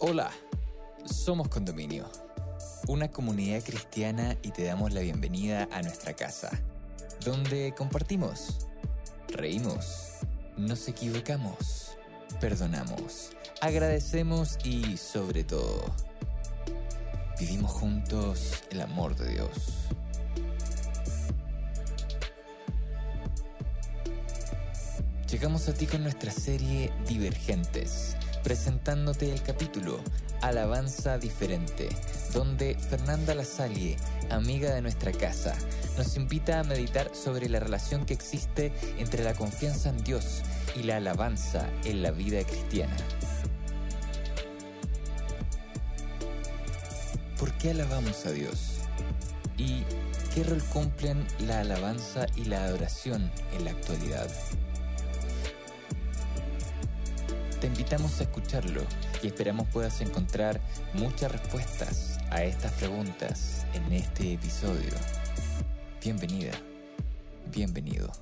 Hola, somos Condominio, una comunidad cristiana y te damos la bienvenida a nuestra casa, donde compartimos, reímos, nos equivocamos, perdonamos, agradecemos y sobre todo, vivimos juntos el amor de Dios. Llegamos a ti con nuestra serie Divergentes, presentándote el capítulo Alabanza Diferente, donde Fernanda Lasalle, amiga de nuestra casa, nos invita a meditar sobre la relación que existe entre la confianza en Dios y la alabanza en la vida cristiana. ¿Por qué alabamos a Dios? ¿Y qué rol cumplen la alabanza y la adoración en la actualidad? Te invitamos a escucharlo y esperamos puedas encontrar muchas respuestas a estas preguntas en este episodio. Bienvenida, bienvenido.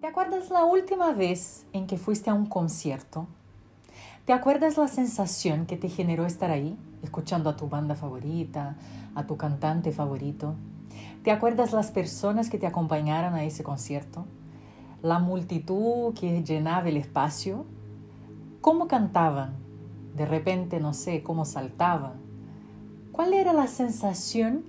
¿Te acuerdas la última vez en que fuiste a un concierto? ¿Te acuerdas la sensación que te generó estar ahí, escuchando a tu banda favorita, a tu cantante favorito? ¿Te acuerdas las personas que te acompañaron a ese concierto? La multitud que llenaba el espacio. ¿Cómo cantaban? De repente, no sé, cómo saltaban. ¿Cuál era la sensación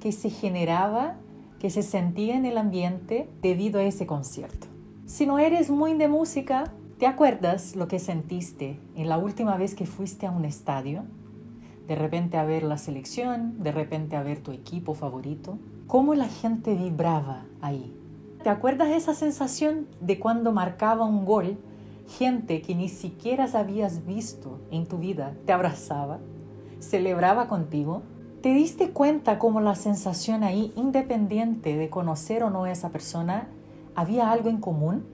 que se generaba, que se sentía en el ambiente debido a ese concierto? Si no eres muy de música, ¿te acuerdas lo que sentiste en la última vez que fuiste a un estadio? De repente a ver la selección, de repente a ver tu equipo favorito. ¿Cómo la gente vibraba ahí? ¿Te acuerdas esa sensación de cuando marcaba un gol? Gente que ni siquiera habías visto en tu vida te abrazaba, celebraba contigo. ¿Te diste cuenta cómo la sensación ahí, independiente de conocer o no a esa persona, había algo en común?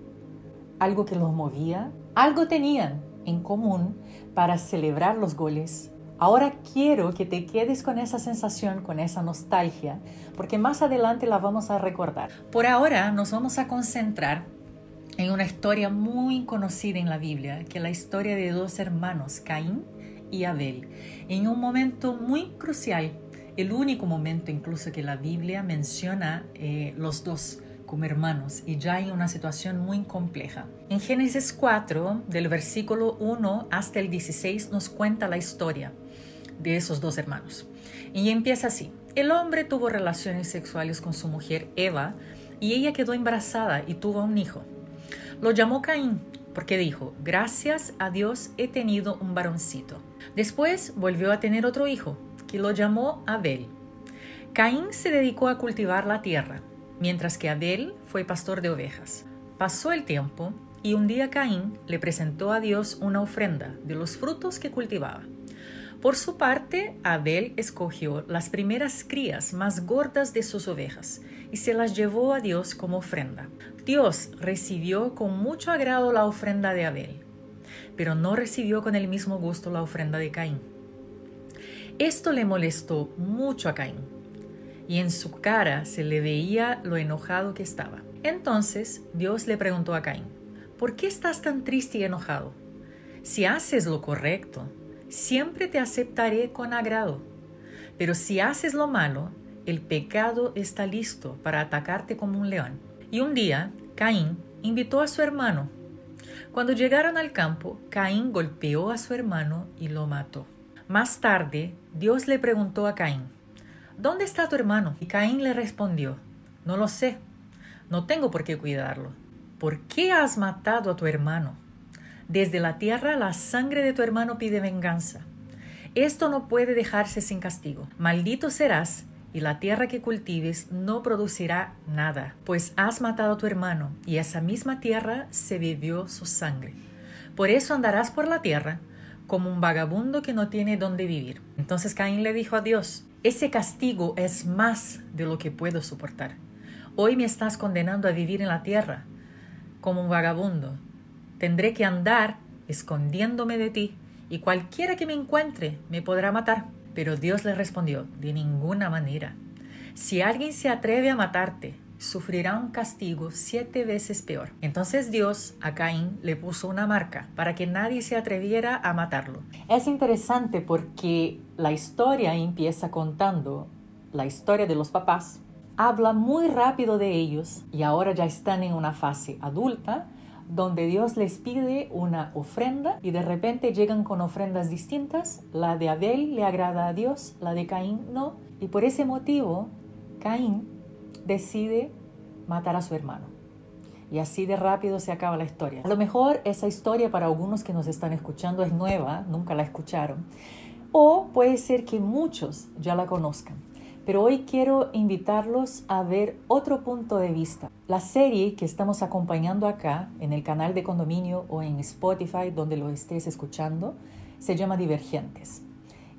¿Algo que los movía? Algo tenían en común para celebrar los goles, Ahora quiero que te quedes con esa sensación, con esa nostalgia, porque más adelante la vamos a recordar. Por ahora nos vamos a concentrar en una historia muy conocida en la Biblia, que es la historia de dos hermanos, Caín y Abel, en un momento muy crucial, el único momento incluso que la Biblia menciona eh, los dos como hermanos y ya en una situación muy compleja. En Génesis 4, del versículo 1 hasta el 16, nos cuenta la historia de esos dos hermanos. Y empieza así. El hombre tuvo relaciones sexuales con su mujer Eva y ella quedó embarazada y tuvo un hijo. Lo llamó Caín porque dijo, gracias a Dios he tenido un varoncito. Después volvió a tener otro hijo, que lo llamó Abel. Caín se dedicó a cultivar la tierra, mientras que Abel fue pastor de ovejas. Pasó el tiempo y un día Caín le presentó a Dios una ofrenda de los frutos que cultivaba. Por su parte, Abel escogió las primeras crías más gordas de sus ovejas y se las llevó a Dios como ofrenda. Dios recibió con mucho agrado la ofrenda de Abel, pero no recibió con el mismo gusto la ofrenda de Caín. Esto le molestó mucho a Caín, y en su cara se le veía lo enojado que estaba. Entonces Dios le preguntó a Caín, ¿por qué estás tan triste y enojado? Si haces lo correcto, siempre te aceptaré con agrado. Pero si haces lo malo, el pecado está listo para atacarte como un león. Y un día, Caín invitó a su hermano. Cuando llegaron al campo, Caín golpeó a su hermano y lo mató. Más tarde, Dios le preguntó a Caín, ¿Dónde está tu hermano? Y Caín le respondió, No lo sé, no tengo por qué cuidarlo. ¿Por qué has matado a tu hermano? Desde la tierra la sangre de tu hermano pide venganza. Esto no puede dejarse sin castigo. Maldito serás y la tierra que cultives no producirá nada, pues has matado a tu hermano y esa misma tierra se bebió su sangre. Por eso andarás por la tierra como un vagabundo que no tiene dónde vivir. Entonces Caín le dijo a Dios, ese castigo es más de lo que puedo soportar. Hoy me estás condenando a vivir en la tierra como un vagabundo Tendré que andar escondiéndome de ti, y cualquiera que me encuentre me podrá matar. Pero Dios le respondió, de ninguna manera. Si alguien se atreve a matarte, sufrirá un castigo siete veces peor. Entonces Dios a Caín le puso una marca para que nadie se atreviera a matarlo. Es interesante porque la historia empieza contando la historia de los papás, habla muy rápido de ellos y ahora ya están en una fase adulta donde Dios les pide una ofrenda y de repente llegan con ofrendas distintas. La de Abel le agrada a Dios, la de Caín no. Y por ese motivo, Caín decide matar a su hermano. Y así de rápido se acaba la historia. A lo mejor esa historia para algunos que nos están escuchando es nueva, nunca la escucharon. O puede ser que muchos ya la conozcan. Pero hoy quiero invitarlos a ver otro punto de vista. La serie que estamos acompañando acá en el canal de condominio o en Spotify, donde lo estés escuchando, se llama Divergentes.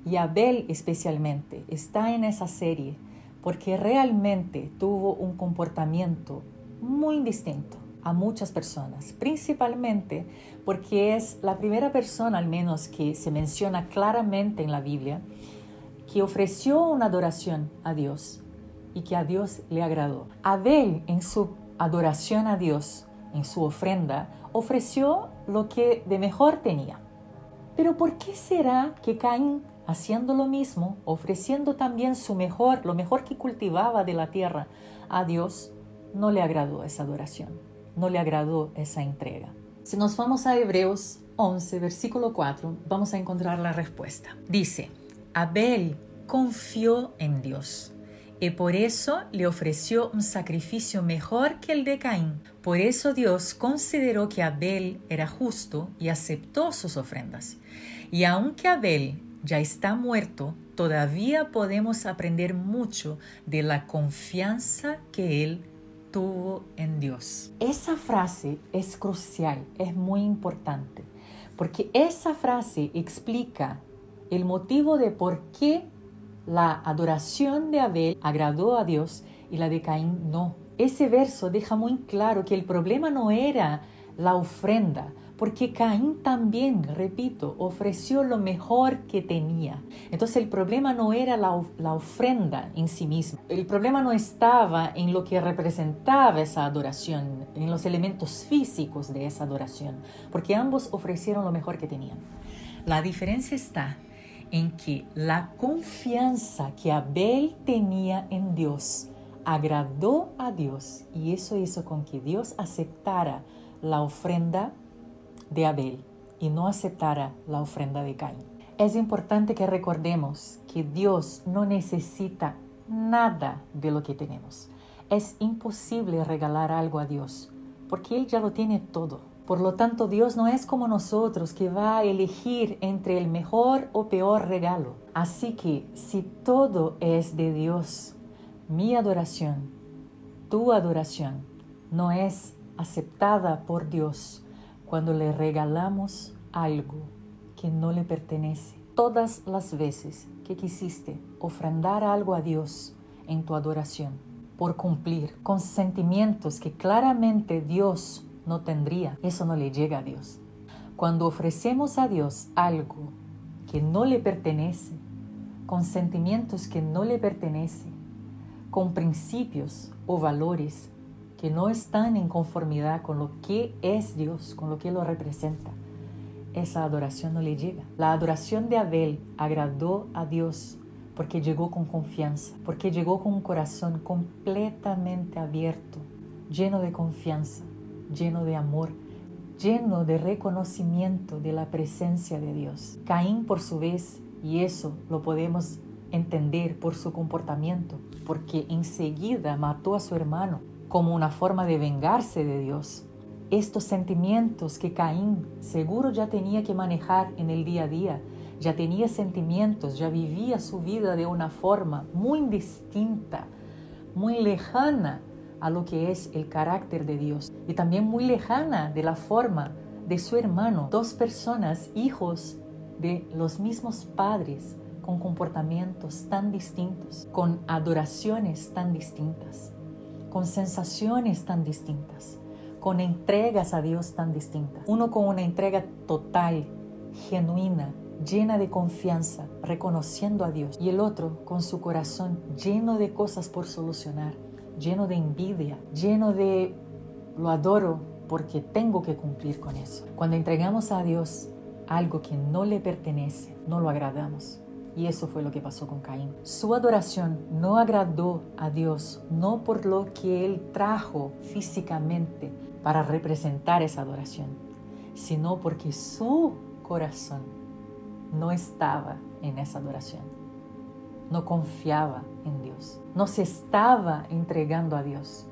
Y Abel especialmente está en esa serie porque realmente tuvo un comportamiento muy distinto a muchas personas, principalmente porque es la primera persona al menos que se menciona claramente en la Biblia que ofreció una adoración a Dios y que a Dios le agradó. Abel en su adoración a Dios, en su ofrenda, ofreció lo que de mejor tenía. Pero ¿por qué será que Caín, haciendo lo mismo, ofreciendo también su mejor, lo mejor que cultivaba de la tierra a Dios, no le agradó esa adoración, no le agradó esa entrega? Si nos vamos a Hebreos 11, versículo 4, vamos a encontrar la respuesta. Dice, Abel confió en Dios y por eso le ofreció un sacrificio mejor que el de Caín. Por eso Dios consideró que Abel era justo y aceptó sus ofrendas. Y aunque Abel ya está muerto, todavía podemos aprender mucho de la confianza que él tuvo en Dios. Esa frase es crucial, es muy importante, porque esa frase explica el motivo de por qué la adoración de Abel agradó a Dios y la de Caín no. Ese verso deja muy claro que el problema no era la ofrenda, porque Caín también, repito, ofreció lo mejor que tenía. Entonces el problema no era la, la, ofrenda en sí misma, el problema no estaba en lo que representaba esa adoración, en los elementos físicos de esa adoración, porque ambos ofrecieron lo mejor que tenían. La diferencia está en que la confianza que Abel tenía en Dios agradó a Dios y eso hizo con que Dios aceptara la ofrenda de Abel y no aceptara la ofrenda de Caín. Es importante que recordemos que Dios no necesita nada de lo que tenemos. Es imposible regalar algo a Dios porque Él ya lo tiene todo. Por lo tanto, Dios no es como nosotros que va a elegir entre el mejor o peor regalo. Así que si todo es de Dios, mi adoración, tu adoración, no es aceptada por Dios cuando le regalamos algo que no le pertenece. Todas las veces que quisiste ofrendar algo a Dios en tu adoración, por cumplir con sentimientos que claramente Dios no tendría, eso no le llega a Dios. Cuando ofrecemos a Dios algo que no le pertenece, con sentimientos que no le pertenecen, con principios o valores que no están en conformidad con lo que es Dios, con lo que lo representa, esa adoración no le llega. La adoración de Abel agradó a Dios porque llegó con confianza, porque llegó con un corazón completamente abierto, lleno de confianza, lleno de amor, lleno de reconocimiento de la presencia de Dios. Caín, por su vez, y eso lo podemos entender por su comportamiento, porque enseguida mató a su hermano como una forma de vengarse de Dios. Estos sentimientos que Caín seguro ya tenía que manejar en el día a día, ya tenía sentimientos, ya vivía su vida de una forma muy distinta, muy lejana a lo que es el carácter de Dios y también muy lejana de la forma de su hermano. Dos personas, hijos de los mismos padres, con comportamientos tan distintos, con adoraciones tan distintas, con sensaciones tan distintas, con entregas a Dios tan distintas. Uno con una entrega total, genuina, llena de confianza, reconociendo a Dios, y el otro con su corazón lleno de cosas por solucionar lleno de envidia, lleno de lo adoro porque tengo que cumplir con eso. Cuando entregamos a Dios algo que no le pertenece, no lo agradamos. Y eso fue lo que pasó con Caín. Su adoración no agradó a Dios, no por lo que él trajo físicamente para representar esa adoración, sino porque su corazón no estaba en esa adoración. No confiaba en Dios. No se estaba entregando a Dios.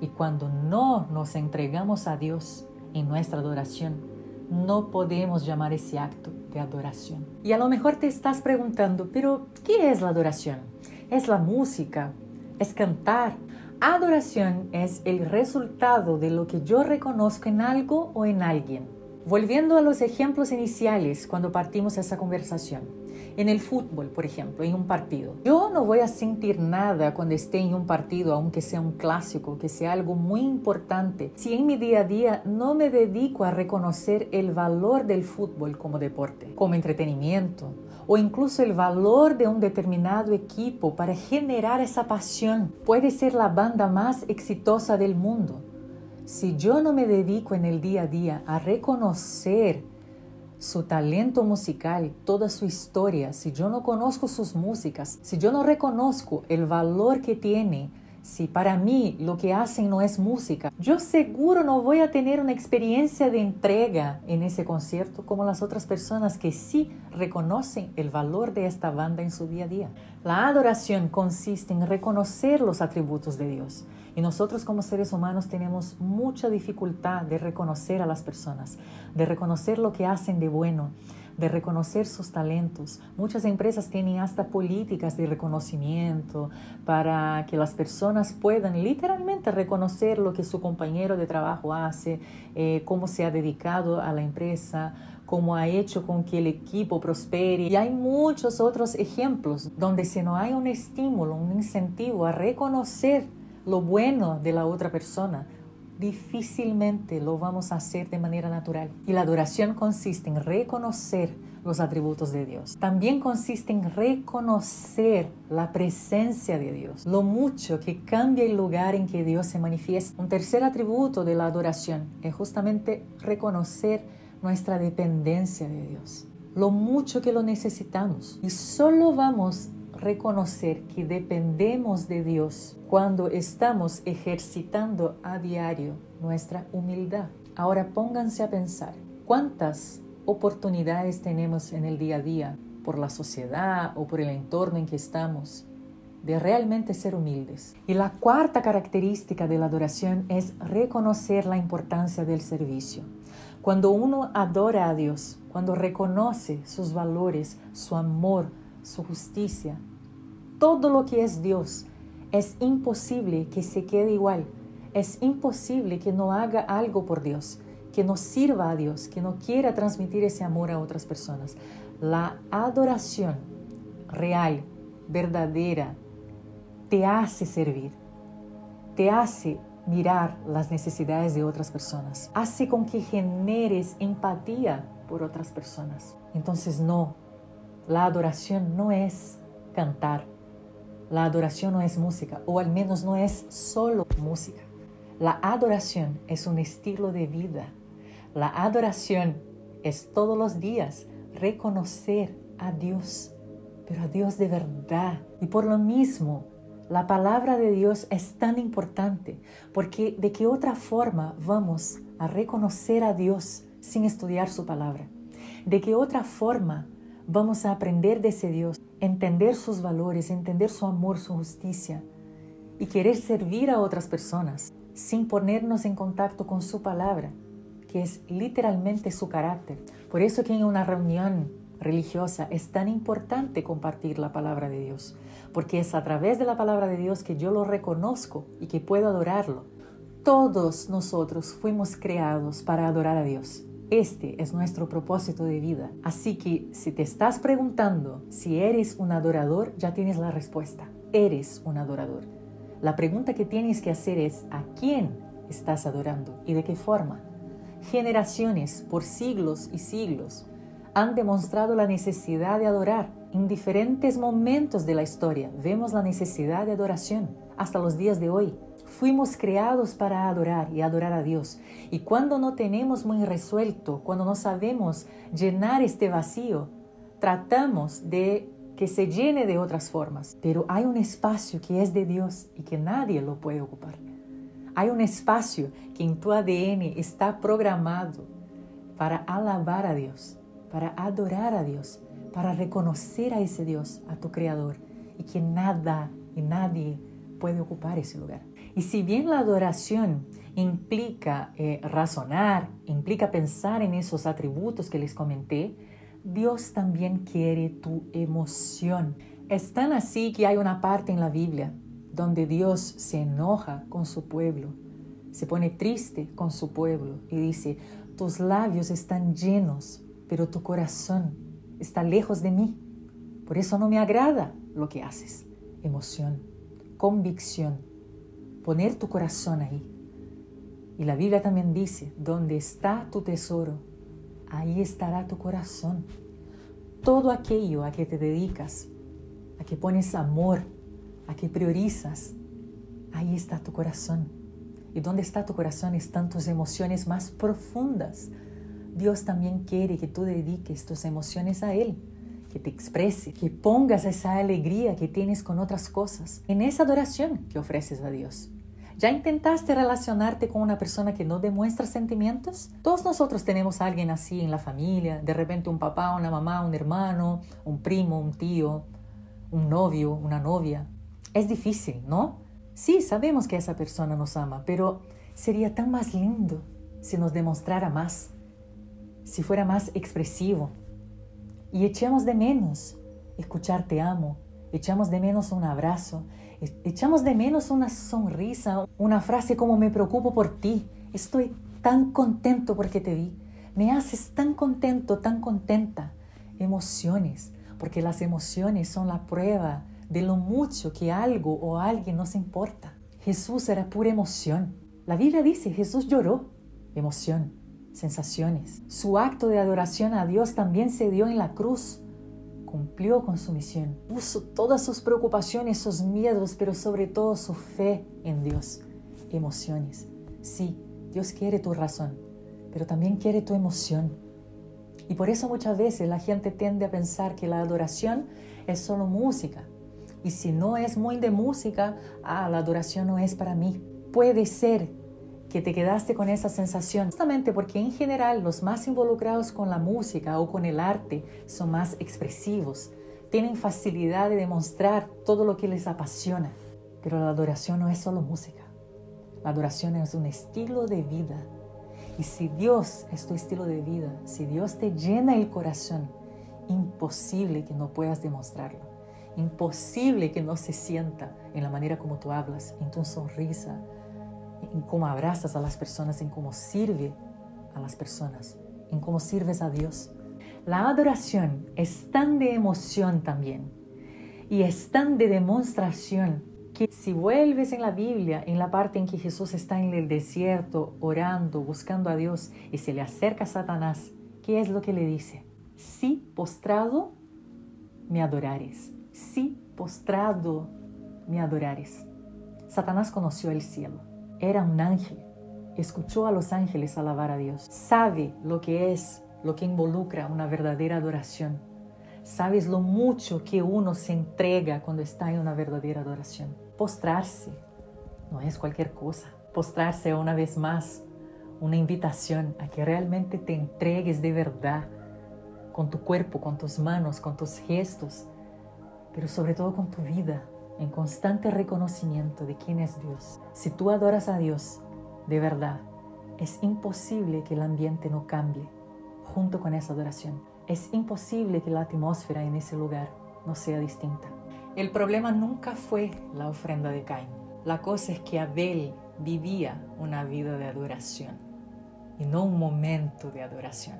Y cuando no nos entregamos a Dios en nuestra adoración, no podemos llamar ese acto de adoración. Y a lo mejor te estás preguntando, pero ¿qué es la adoración? ¿Es la música? ¿Es cantar? Adoración es el resultado de lo que yo reconozco en algo o en alguien. Volviendo a los ejemplos iniciales cuando partimos esa conversación. En el fútbol, por ejemplo, en un partido. Yo no voy a sentir nada cuando esté en un partido, aunque sea un clásico, que sea algo muy importante, si en mi día a día no me dedico a reconocer el valor del fútbol como deporte, como entretenimiento, o incluso el valor de un determinado equipo para generar esa pasión. Puede ser la banda más exitosa del mundo, si yo no me dedico en el día a día a reconocer su talento musical, toda su historia, si yo no conozco sus músicas, si yo no reconozco el valor que tiene, si para mí lo que hacen no es música, yo seguro no voy a tener una experiencia de entrega en ese concierto como las otras personas que sí reconocen el valor de esta banda en su día a día. La adoración consiste en reconocer los atributos de Dios. Y nosotros como seres humanos tenemos mucha dificultad de reconocer a las personas, de reconocer lo que hacen de bueno, de reconocer sus talentos. Muchas empresas tienen hasta políticas de reconocimiento para que las personas puedan literalmente reconocer lo que su compañero de trabajo hace, eh, cómo se ha dedicado a la empresa, cómo ha hecho con que el equipo prospere. Y hay muchos otros ejemplos donde si no hay un estímulo, un incentivo a reconocer lo bueno de la otra persona, difícilmente lo vamos a hacer de manera natural. Y la adoración consiste en reconocer los atributos de Dios. También consiste en reconocer la presencia de Dios, lo mucho que cambia el lugar en que Dios se manifiesta. Un tercer atributo de la adoración es justamente reconocer nuestra dependencia de Dios, lo mucho que lo necesitamos. Y solo vamos reconocer que dependemos de Dios cuando estamos ejercitando a diario nuestra humildad. Ahora pónganse a pensar, ¿cuántas oportunidades tenemos en el día a día por la sociedad o por el entorno en que estamos de realmente ser humildes? Y la cuarta característica de la adoración es reconocer la importancia del servicio. Cuando uno adora a Dios, cuando reconoce sus valores, su amor, su justicia, todo lo que es Dios, es imposible que se quede igual. Es imposible que no haga algo por Dios, que no sirva a Dios, que no quiera transmitir ese amor a otras personas. La adoración real, verdadera, te hace servir, te hace mirar las necesidades de otras personas, hace con que generes empatía por otras personas. Entonces no, la adoración no es cantar, la adoración no es música, o al menos no es solo música. La adoración es un estilo de vida. La adoración es todos los días reconocer a Dios, pero a Dios de verdad. Y por lo mismo, la palabra de Dios es tan importante, porque de qué otra forma vamos a reconocer a Dios sin estudiar su palabra? ¿De qué otra forma vamos a aprender de ese Dios entender sus valores, entender su amor, su justicia y querer servir a otras personas sin ponernos en contacto con su palabra, que es literalmente su carácter. Por eso que en una reunión religiosa es tan importante compartir la palabra de Dios, porque es a través de la palabra de Dios que yo lo reconozco y que puedo adorarlo. Todos nosotros fuimos creados para adorar a Dios. Este es nuestro propósito de vida. Así que si te estás preguntando si eres un adorador, ya tienes la respuesta. Eres un adorador. La pregunta que tienes que hacer es ¿a quién estás adorando y de qué forma? Generaciones, por siglos y siglos, han demostrado la necesidad de adorar. En diferentes momentos de la historia vemos la necesidad de adoración hasta los días de hoy. Fuimos creados para adorar y adorar a Dios. Y cuando no tenemos muy resuelto, cuando no sabemos llenar este vacío, tratamos de que se llene de otras formas. Pero hay un espacio que es de Dios y que nadie lo puede ocupar. Hay un espacio que en tu ADN está programado para alabar a Dios, para adorar a Dios, para reconocer a ese Dios, a tu Creador, y que nada y nadie puede ocupar ese lugar. Y si bien la adoración implica eh, razonar, implica pensar en esos atributos que les comenté, Dios también quiere tu emoción. Es tan así que hay una parte en la Biblia donde Dios se enoja con su pueblo, se pone triste con su pueblo y dice, tus labios están llenos, pero tu corazón está lejos de mí. Por eso no me agrada lo que haces. Emoción, convicción, poner tu corazón ahí. Y la Biblia también dice, donde está tu tesoro, ahí estará tu corazón. Todo aquello a que te dedicas, a que pones amor, a que priorizas, ahí está tu corazón. Y donde está tu corazón están tus emociones más profundas. Dios también quiere que tú dediques tus emociones a Él, que te exprese, que pongas esa alegría que tienes con otras cosas en esa adoración que ofreces a Dios. ¿Ya intentaste relacionarte con una persona que no demuestra sentimientos? Todos nosotros tenemos a alguien así en la familia, de repente un papá, una mamá, un hermano, un primo, un tío, un novio, una novia. Es difícil, ¿no? Sí, sabemos que esa persona nos ama, pero sería tan más lindo si nos demostrara más, si fuera más expresivo. Y echamos de menos escuchar te amo, echamos de menos un abrazo, echamos de menos una sonrisa, una frase como me preocupo por ti, estoy tan contento porque te vi, me haces tan contento, tan contenta. Emociones, porque las emociones son la prueba de lo mucho que algo o alguien nos importa. Jesús era pura emoción. La Biblia dice, Jesús lloró. Emoción, sensaciones. Su acto de adoración a Dios también se dio en la cruz. Cumplió con su misión. Puso todas sus preocupaciones, sus miedos, pero sobre todo su fe en Dios. Emociones. Sí, Dios quiere tu razón, pero también quiere tu emoción. Y por eso muchas veces la gente tiende a pensar que la adoración es solo música, y si no es muy de música, ah, la adoración no es para mí. Puede ser que te quedaste con esa sensación, justamente porque en general los más involucrados con la música o con el arte son más expresivos, tienen facilidad de demostrar todo lo que les apasiona. Pero la adoración no es solo música, la adoración es un estilo de vida. Y si Dios es tu estilo de vida, si Dios te llena el corazón, imposible que no puedas demostrarlo. Imposible que no se sienta en la manera como tú hablas, en tu sonrisa, en cómo abrazas a las personas, en cómo sirve a las personas, en cómo sirves a Dios. La adoración es tan de emoción también y es tan de demostración que si vuelves en la Biblia, en la parte en que Jesús está en el desierto orando, buscando a Dios y se le acerca a Satanás, ¿qué es lo que le dice? Si postrado me adorares si postrado me adorares. Satanás conoció el cielo. Era un ángel. Escuchó a los ángeles alabar a Dios. Sabe lo que es, lo que involucra una verdadera adoración. Sabes lo mucho que uno se entrega cuando está en una verdadera adoración. Postrarse no es cualquier cosa. Postrarse una vez más una invitación a que realmente te entregues de verdad con tu cuerpo, con tus manos, con tus gestos, pero sobre todo con tu vida, en constante reconocimiento de quién es Dios. Si tú adoras a Dios de verdad, es imposible que el ambiente no cambie junto con esa adoración. Es imposible que la atmósfera en ese lugar no sea distinta. El problema nunca fue la ofrenda de Caín. La cosa es que Abel vivía una vida de adoración y no un momento de adoración.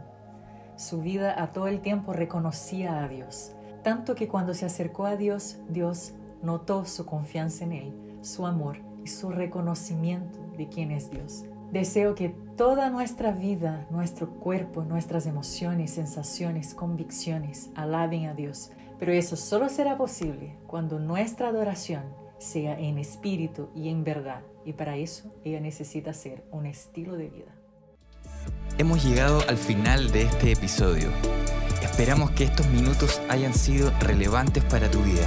Su vida a todo el tiempo reconocía a Dios, tanto que cuando se acercó a Dios, Dios notó su confianza en Él, su amor y su reconocimiento de quién es Dios. Deseo que toda nuestra vida, nuestro cuerpo, nuestras emociones, sensaciones, convicciones alaben a Dios. Pero eso solo será posible cuando nuestra adoración sea en espíritu y en verdad. Y para eso ella necesita ser un estilo de vida. Hemos llegado al final de este episodio. Esperamos que estos minutos hayan sido relevantes para tu vida.